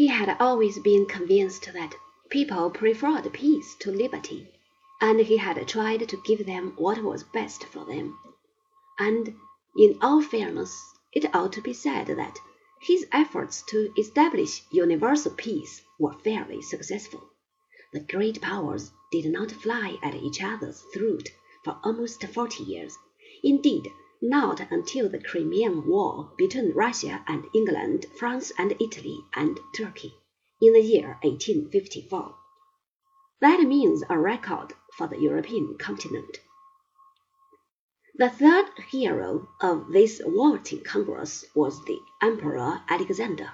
He had always been convinced that people preferred peace to liberty, and he had tried to give them what was best for them. And, in all fairness, it ought to be said that his efforts to establish universal peace were fairly successful. The great powers did not fly at each other's throat for almost forty years. Indeed, not until the Crimean War between Russia and England, France and Italy and Turkey, in the year 1854. That means a record for the European continent. The third hero of this waltzing congress was the Emperor Alexander.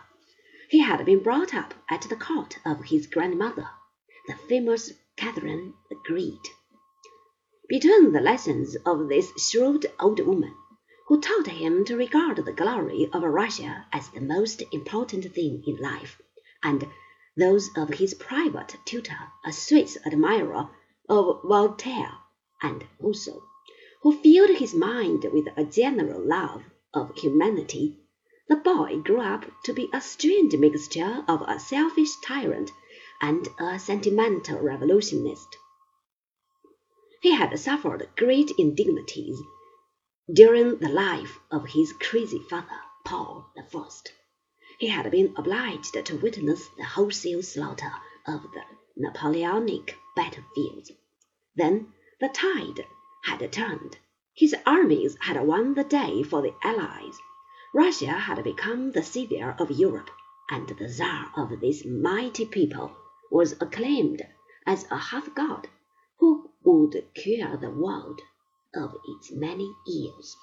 He had been brought up at the court of his grandmother, the famous Catherine the Great. Between the lessons of this shrewd old woman, who taught him to regard the glory of Russia as the most important thing in life, and those of his private tutor, a Swiss admirer of Voltaire and Rousseau, who filled his mind with a general love of humanity, the boy grew up to be a strange mixture of a selfish tyrant and a sentimental revolutionist. He had suffered great indignities during the life of his crazy father, Paul I. He had been obliged to witness the wholesale slaughter of the Napoleonic battlefields. Then the tide had turned. His armies had won the day for the Allies. Russia had become the savior of Europe, and the Czar of this mighty people was acclaimed as a half god would cure the world of its many ills.